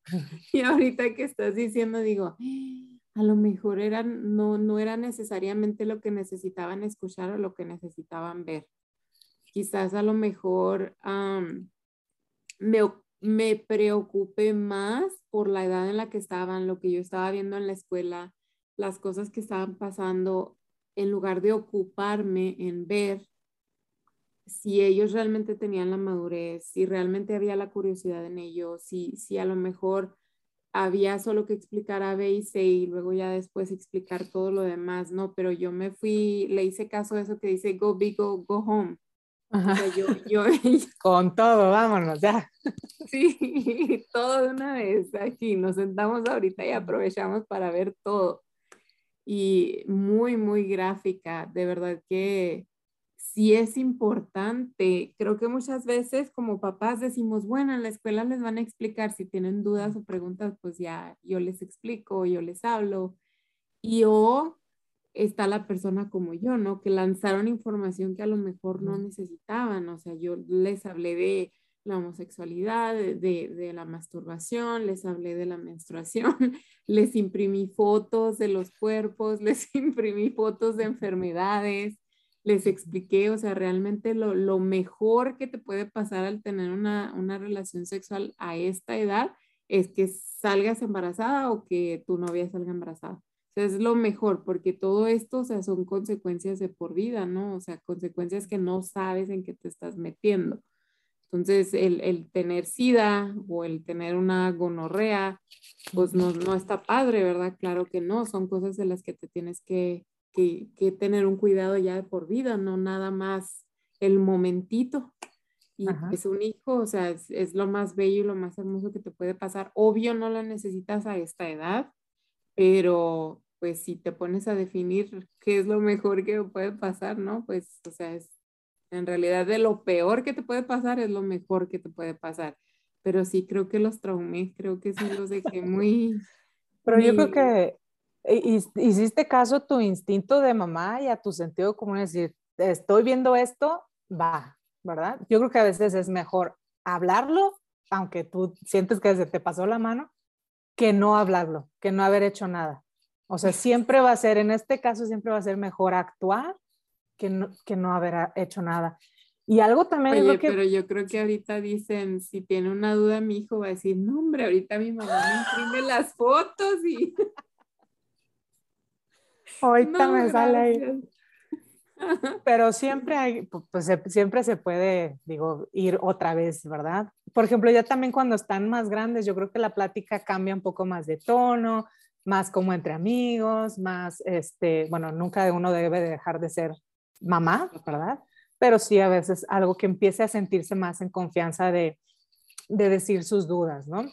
y ahorita que estás diciendo, digo, a lo mejor eran, no, no era necesariamente lo que necesitaban escuchar o lo que necesitaban ver. Quizás a lo mejor me, me preocupé más por la edad en la que estaban, lo que yo estaba viendo en la escuela, las cosas que estaban pasando, en lugar de ocuparme en ver si ellos realmente tenían la madurez, si realmente había la curiosidad en ellos, si, si a lo mejor había solo que explicar A, B y C y luego ya después explicar todo lo demás, ¿no? Pero yo me fui, le hice caso a eso que dice go big, go, go home. Con todo, vámonos, ya. Sí, todo de una vez aquí. Nos sentamos ahorita y aprovechamos para ver todo. Y muy, muy gráfica. De verdad que sí es importante. Creo que muchas veces como papás decimos, bueno, en la escuela les van a explicar si tienen dudas o preguntas, pues ya yo les explico, yo les hablo. Y o está la persona como yo, ¿no? Que lanzaron información que a lo mejor no necesitaban. O sea, yo les hablé de la homosexualidad, de, de, la masturbación, les hablé de la menstruación, les imprimí fotos de los cuerpos, les imprimí fotos de enfermedades, les expliqué, o sea, realmente lo, lo mejor que te puede pasar al tener una, una, relación sexual a esta edad es que salgas embarazada o que tu novia salga embarazada. O sea, es lo mejor porque todo esto, o sea, son consecuencias de por vida, ¿no? O sea, consecuencias que no sabes en qué te estás metiendo. Entonces, el, el tener sida o el tener una gonorrea, pues no, no está padre, ¿verdad? Claro que no, son cosas de las que te tienes que, que, tener un cuidado ya de por vida, no nada más el momentito. Y es pues, un hijo, o sea, es, lo más bello y lo más hermoso que te puede pasar. Obvio no lo necesitas a esta edad, pero pues si te pones a definir qué es lo mejor que puede pasar, ¿no? Pues, o sea, es en realidad de lo peor que te puede pasar es lo mejor que te puede pasar. Pero sí creo que los traumé, creo que sí los dejé muy... Pero yo creo que hiciste caso a tu instinto de mamá y a tu sentido común, decir, estoy viendo esto, va, ¿verdad? Yo creo que a veces es mejor hablarlo, aunque tú sientes que se te pasó la mano, que no hablarlo, que no haber hecho nada. O sea, siempre va a ser, en este caso, siempre va a ser mejor actuar que no, que no haber hecho nada. Y algo también... Oye, pero yo creo que ahorita dicen, si tiene una duda mi hijo va a decir, no hombre, ahorita mi mamá me imprime las fotos y... Ahorita me sale ahí. Pero siempre hay, pues siempre se puede, digo, ir otra vez, ¿verdad? Por ejemplo, ya también cuando están más grandes, yo creo que la plática cambia un poco más de tono, más como entre amigos, más, este, bueno, nunca uno debe dejar de ser mamá, ¿verdad? Pero sí a veces algo que empiece a sentirse más en confianza de, de decir sus dudas, ¿no?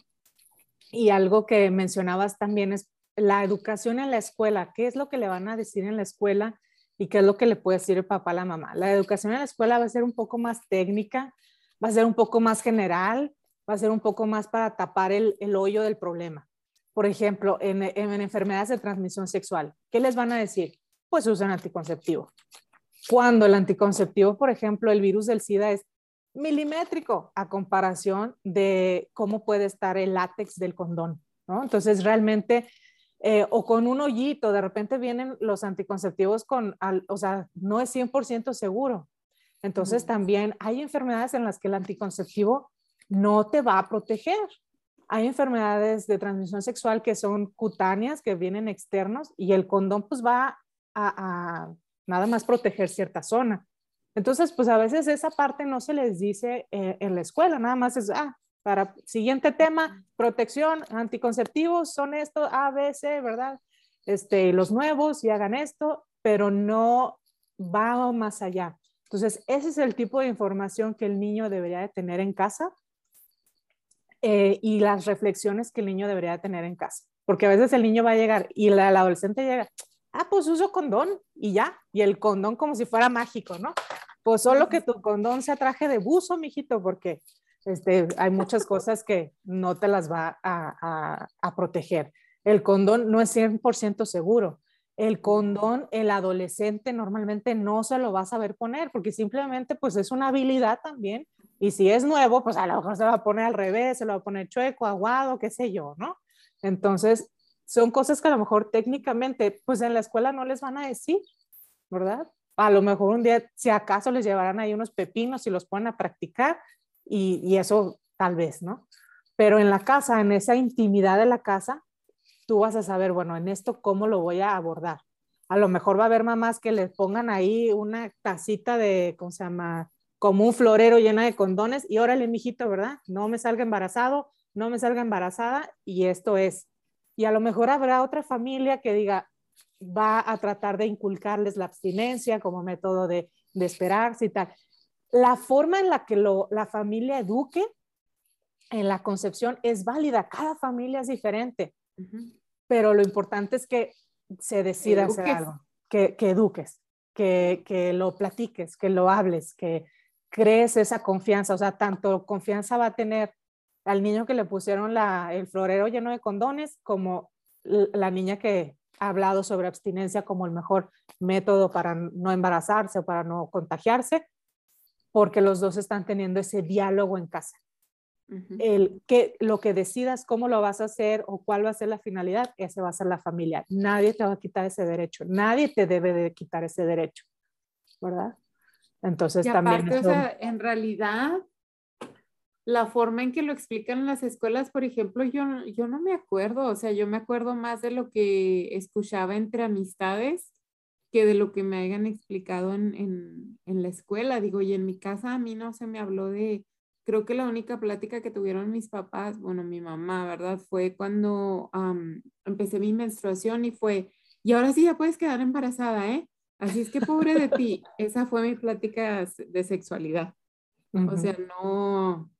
Y algo que mencionabas también es la educación en la escuela, qué es lo que le van a decir en la escuela y qué es lo que le puede decir el papá a la mamá. La educación en la escuela va a ser un poco más técnica, va a ser un poco más general, va a ser un poco más para tapar el, hoyo del problema. Por ejemplo, en, en, enfermedades de transmisión sexual, ¿qué les van a decir? Pues usen anticonceptivo. Cuando el anticonceptivo, por ejemplo, el virus del SIDA es milimétrico a comparación de cómo puede estar el látex del condón, ¿no? Entonces, realmente eh, o con un hoyito, de repente vienen los anticonceptivos con, o sea, no es 100% seguro. Entonces también hay enfermedades en las que el anticonceptivo no te va a proteger. Hay enfermedades de transmisión sexual que son cutáneas, que vienen externos, y el condón pues va a, nada más proteger cierta zona. Entonces, pues a veces esa parte no se les dice eh, en la escuela, nada más es, ah, Para siguiente tema, protección, anticonceptivos son esto, A, B, C, ¿verdad? Este, los nuevos y hagan esto, pero no va más allá. Entonces, ese es el tipo de información que el niño debería de tener en casa eh, y las reflexiones que el niño debería tener en casa. Porque a veces el niño va a llegar y el adolescente llega, ah, pues uso condón y ya, y el condón como si fuera mágico, ¿no? Pues solo que tu condón sea traje de buzo, mijito, porque este, hay muchas cosas que no te las va a, a proteger. El condón no es 100% seguro. El condón, el adolescente normalmente no se lo va a saber poner porque simplemente pues es una habilidad también. Y si es nuevo, pues a lo mejor se va a poner al revés, se lo va a poner chueco, aguado, qué sé yo, ¿no? Entonces, son cosas que a lo mejor técnicamente, pues en la escuela no les van a decir, ¿verdad? A lo mejor un día, si acaso les llevarán ahí unos pepinos y los ponen a practicar y, y eso tal vez, ¿no? Pero en la casa, en esa intimidad de la casa, tú vas a saber, bueno, en esto cómo lo voy a abordar. A lo mejor va a haber mamás que les pongan ahí una tacita de, ¿cómo se llama? Como un florero llena de condones y órale, mijito, ¿verdad? No me salga embarazado, no me salga embarazada y esto es. Y a lo mejor habrá otra familia que diga, va a tratar de inculcarles la abstinencia como método de, de esperarse y tal. La forma en la que lo, la familia eduque en la concepción es válida, cada familia es diferente, pero lo importante es que se decida hacer algo, que, que eduques, que, que, lo platiques, que lo hables, que crees esa confianza, o sea, tanto confianza va a tener al niño que le pusieron la, el florero lleno de condones como la niña que ha hablado sobre abstinencia como el mejor método para no embarazarse o para no contagiarse, porque los dos están teniendo ese diálogo en casa. El que lo que decidas cómo lo vas a hacer o cuál va a ser la finalidad, ese va a ser la familia. Nadie te va a quitar ese derecho, nadie te debe de quitar ese derecho, ¿verdad? Entonces también o sea, en realidad la forma en que lo explican en las escuelas, por ejemplo, yo, yo no me acuerdo, o sea, yo me acuerdo más de lo que escuchaba entre amistades que de lo que me hayan explicado en, en, en la escuela. Digo, y en mi casa a mí no se me habló de, creo que la única plática que tuvieron mis papás, bueno, mi mamá, ¿verdad? Fue cuando empecé mi menstruación y fue, y ahora sí ya puedes quedar embarazada, ¿eh? Así es que pobre de ti, esa fue mi plática de sexualidad. O sea, no,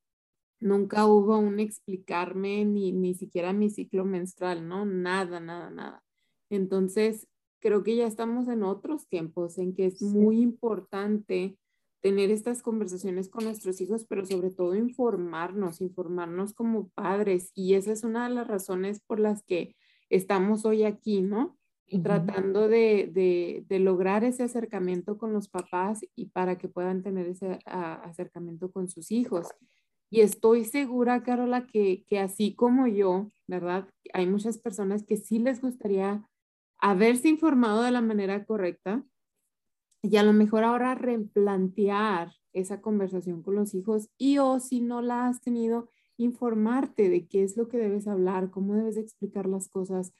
nunca hubo un explicarme ni, ni siquiera mi ciclo menstrual, ¿no? Nada, nada, nada. Entonces, creo que ya estamos en otros tiempos en que es muy importante tener estas conversaciones con nuestros hijos, pero sobre todo informarnos, informarnos como padres. Y esa es una de las razones por las que estamos hoy aquí, ¿no? Tratando de, de, de, lograr ese acercamiento con los papás y para que puedan tener ese acercamiento con sus hijos. Y estoy segura, Carola, que, que así como yo, ¿verdad? Hay muchas personas que sí les gustaría haberse informado de la manera correcta, y a lo mejor ahora replantear esa conversación con los hijos y o si no la has tenido, informarte de qué es lo que debes hablar, cómo debes explicar las cosas,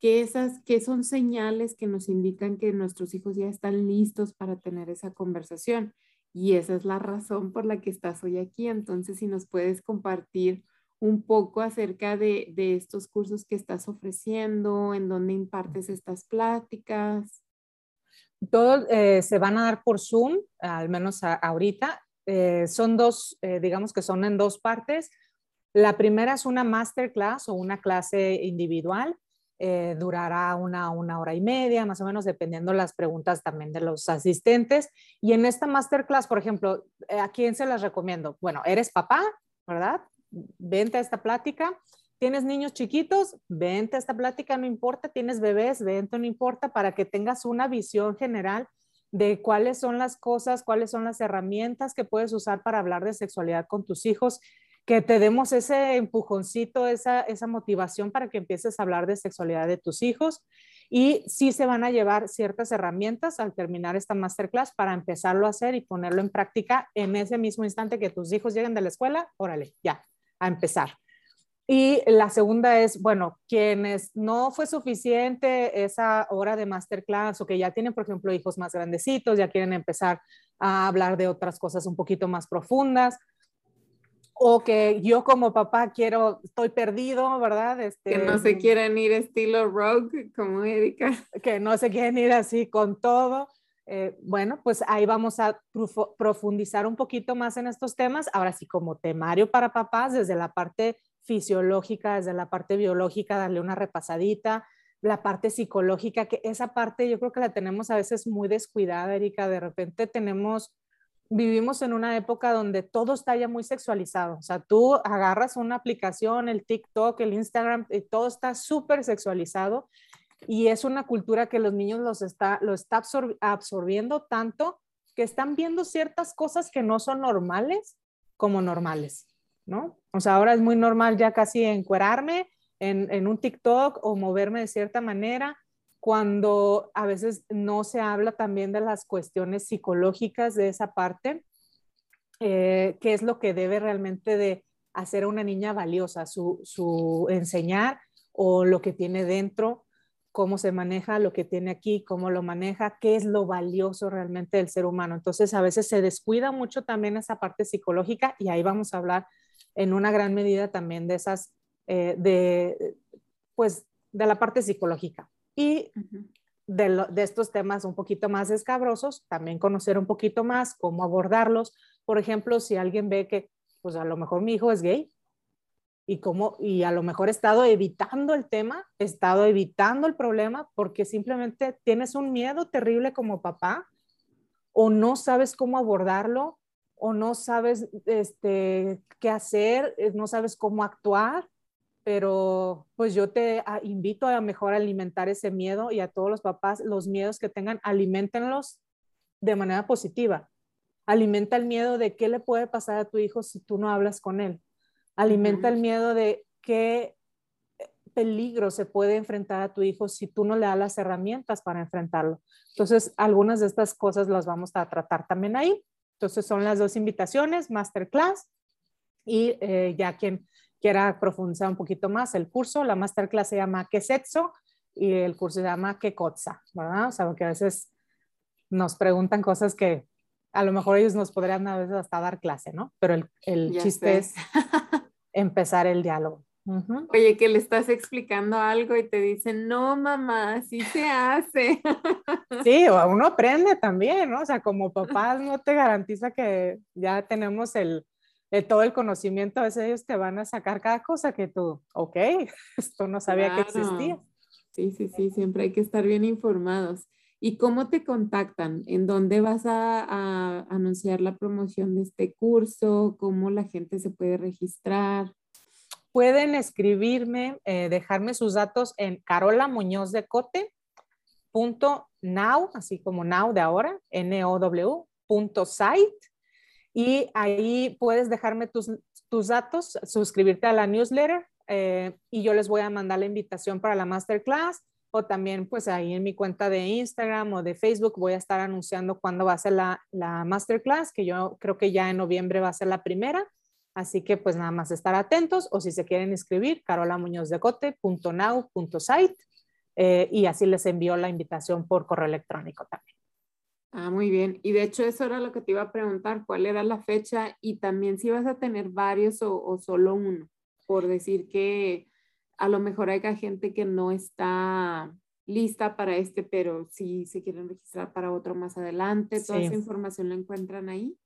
qué, esas, qué son señales que nos indican que nuestros hijos ya están listos para tener esa conversación. Y esa es la razón por la que estás hoy aquí. Entonces, si nos puedes compartir un poco acerca de, de estos cursos que estás ofreciendo, en dónde impartes estas pláticas. Todos eh, se van a dar por Zoom, al menos ahorita. Eh, son dos, eh, digamos que son en dos partes. La primera es una masterclass o una clase individual. Durará una, una hora y media, más o menos, dependiendo las preguntas también de los asistentes. Y en esta masterclass, por ejemplo, ¿a quién se las recomiendo? Bueno, eres papá, ¿verdad? Vente a esta plática tienes niños chiquitos, vente a esta plática, no importa, tienes bebés, vente, no importa, para que tengas una visión general de cuáles son las cosas, cuáles son las herramientas que puedes usar para hablar de sexualidad con tus hijos, que te demos ese empujoncito, esa, esa motivación para que empieces a hablar de sexualidad de tus hijos. Y sí se van a llevar ciertas herramientas al terminar esta masterclass para empezarlo a hacer y ponerlo en práctica en ese mismo instante que tus hijos lleguen de la escuela, órale, ya, a empezar. Y la segunda es, bueno, quienes no fue suficiente esa hora de masterclass o que ya tienen, por ejemplo, hijos más grandecitos, ya quieren empezar a hablar de otras cosas un poquito más profundas, o que yo como papá quiero, estoy perdido, ¿verdad? Este, que no se quieren ir estilo rogue como Erika. Que no se quieren ir así con todo. Eh, bueno, pues ahí vamos a profundizar un poquito más en estos temas. Ahora sí, como temario para papás, desde la parte fisiológica, desde la parte biológica, darle una repasadita, la parte psicológica, que esa parte yo creo que la tenemos a veces muy descuidada, Erika. De repente tenemos vivimos en una época donde todo está ya muy sexualizado. O sea, tú agarras una aplicación, el TikTok, el Instagram, y todo está súper sexualizado. Y es una cultura que los niños los está, lo está absorbiendo tanto que están viendo ciertas cosas que no son normales como normales, ¿no? O sea, ahora es muy normal ya casi encuerarme en, en un TikTok o moverme de cierta manera cuando a veces no se habla también de las cuestiones psicológicas de esa parte, eh, qué es lo que debe realmente de hacer a una niña valiosa, su, su enseñar o lo que tiene dentro, cómo se maneja lo que tiene aquí, cómo lo maneja, qué es lo valioso realmente del ser humano. Entonces, a veces se descuida mucho también esa parte psicológica y ahí vamos a hablar en una gran medida también de esas, eh, de, pues, de la parte psicológica y de, estos temas un poquito más escabrosos, también conocer un poquito más cómo abordarlos. Por ejemplo, si alguien ve que, pues a lo mejor mi hijo es gay y, cómo, y a lo mejor he estado evitando el tema, he estado evitando el problema porque simplemente tienes un miedo terrible como papá o no sabes cómo abordarlo o no sabes este, qué hacer, eh, no sabes cómo actuar pero pues yo te ah, invito a mejor alimentar ese miedo y a todos los papás, los miedos que tengan, alimentenlos de manera positiva. Alimenta el miedo de qué le puede pasar a tu hijo si tú no hablas con él. Alimenta el miedo de qué peligro se puede enfrentar a tu hijo si tú no le das las herramientas para enfrentarlo. Entonces, algunas de estas cosas las vamos a tratar también ahí. Entonces, son las dos invitaciones, masterclass y eh, ya quien quiera profundizar un poquito más el curso, la masterclass se llama ¿Qué sexo? y el curso se llama ¿Qué cosa? ¿Verdad? O sea, porque a veces nos preguntan cosas que a lo mejor ellos nos podrían a veces hasta dar clase, ¿no? Pero el, el chiste es empezar el diálogo. Oye, que le estás explicando algo y te dicen, no, mamá, así se hace. Sí, o uno aprende también, ¿no? O sea, como papás no te garantiza que ya tenemos el, todo el conocimiento, a veces ellos te van a sacar cada cosa que tú, ok, esto no sabía que existía. Sí, sí, sí, siempre hay que estar bien informados. ¿Y cómo te contactan? ¿En dónde vas a, anunciar la promoción de este curso? ¿Cómo la gente se puede registrar? Pueden escribirme, eh, dejarme sus datos en Carola Muñoz de Cote. Punto now, así como now de ahora, N-O-W, punto site y ahí puedes dejarme tus, tus datos, suscribirte a la newsletter eh, y yo les voy a mandar la invitación para la masterclass o también pues ahí en mi cuenta de Instagram o de Facebook voy a estar anunciando cuándo va a ser la, la masterclass, que yo creo que ya en noviembre va a ser la primera. Así que pues nada más estar atentos o si se quieren inscribir, carolamuñozdecote.now.site eh, y así les envío la invitación por correo electrónico también. Ah, muy bien. Y de hecho eso era lo que te iba a preguntar, cuál era la fecha y también si vas a tener varios o, solo uno, por decir que a lo mejor hay gente que no está lista para este, pero si se quieren registrar para otro más adelante, toda esa información la encuentran ahí.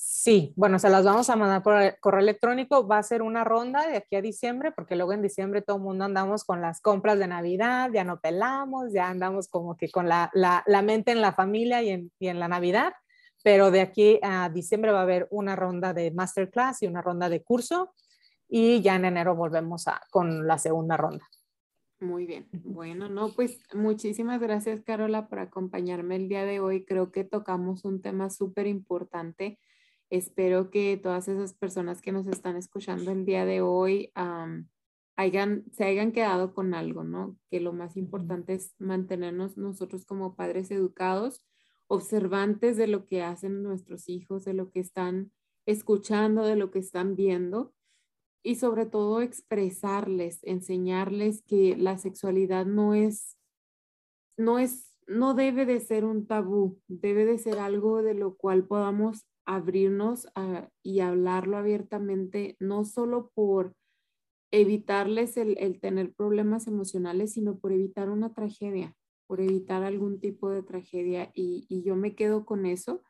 Sí, bueno, se las vamos a mandar por correo electrónico. Va a ser una ronda de aquí a diciembre, porque luego en diciembre todo el mundo andamos con las compras de Navidad, ya no pelamos, ya andamos como que con la, la, mente en la familia y en, y en, la Navidad. Pero de aquí a diciembre va a haber una ronda de masterclass y una ronda de curso. Y ya en enero volvemos a, con la segunda ronda. Muy bien. Bueno, no, pues muchísimas gracias, Carola, por acompañarme el día de hoy. Creo que tocamos un tema súper importante Espero que todas esas personas que nos están escuchando el día de hoy hayan, se hayan quedado con algo, ¿no? Que lo más importante es mantenernos nosotros como padres educados, observantes de lo que hacen nuestros hijos, de lo que están escuchando, de lo que están viendo y sobre todo expresarles, enseñarles que la sexualidad no es, no es, no debe de ser un tabú, debe de ser algo de lo cual podamos abrirnos y hablarlo abiertamente, no solo por evitarles el, tener problemas emocionales, sino por evitar una tragedia, por evitar algún tipo de tragedia. Y, y yo me quedo con eso.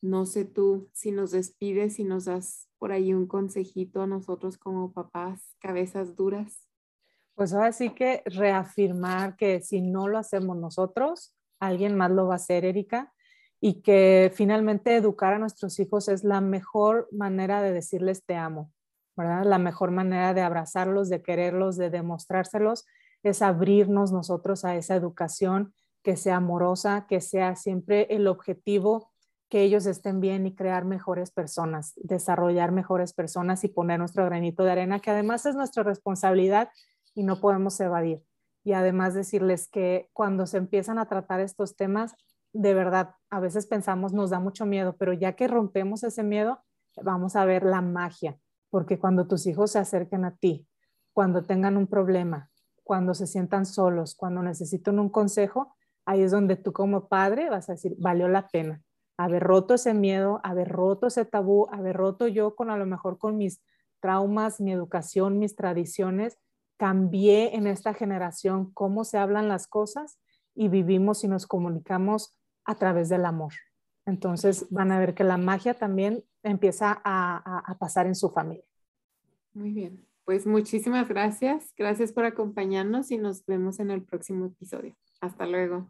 No sé tú si nos despides, si nos das por ahí un consejito a nosotros como papás, cabezas duras. Pues ahora sí que reafirmar que si no lo hacemos nosotros, alguien más lo va a hacer, Erika, y que finalmente educar a nuestros hijos es la mejor manera de decirles te amo, ¿verdad? La mejor manera de abrazarlos, de quererlos, de demostrárselos, es abrirnos nosotros a esa educación que sea amorosa, que sea siempre el objetivo que ellos estén bien y crear mejores personas, desarrollar mejores personas y poner nuestro granito de arena, que además es nuestra responsabilidad y no podemos evadir. Y además decirles que cuando se empiezan a tratar estos temas, de verdad, a veces pensamos, nos da mucho miedo, pero ya que rompemos ese miedo, vamos a ver la magia, porque cuando tus hijos se acerquen a ti, cuando tengan un problema, cuando se sientan solos, cuando necesitan un consejo, ahí es donde tú como padre vas a decir, valió la pena haber roto ese miedo, haber roto ese tabú, haber roto yo con a lo mejor con mis traumas, mi educación, mis tradiciones, cambié en esta generación cómo se hablan las cosas y vivimos y nos comunicamos a través del amor. Entonces van a ver que la magia también empieza a, pasar en su familia. Muy bien, pues muchísimas gracias. Gracias por acompañarnos y nos vemos en el próximo episodio. Hasta luego.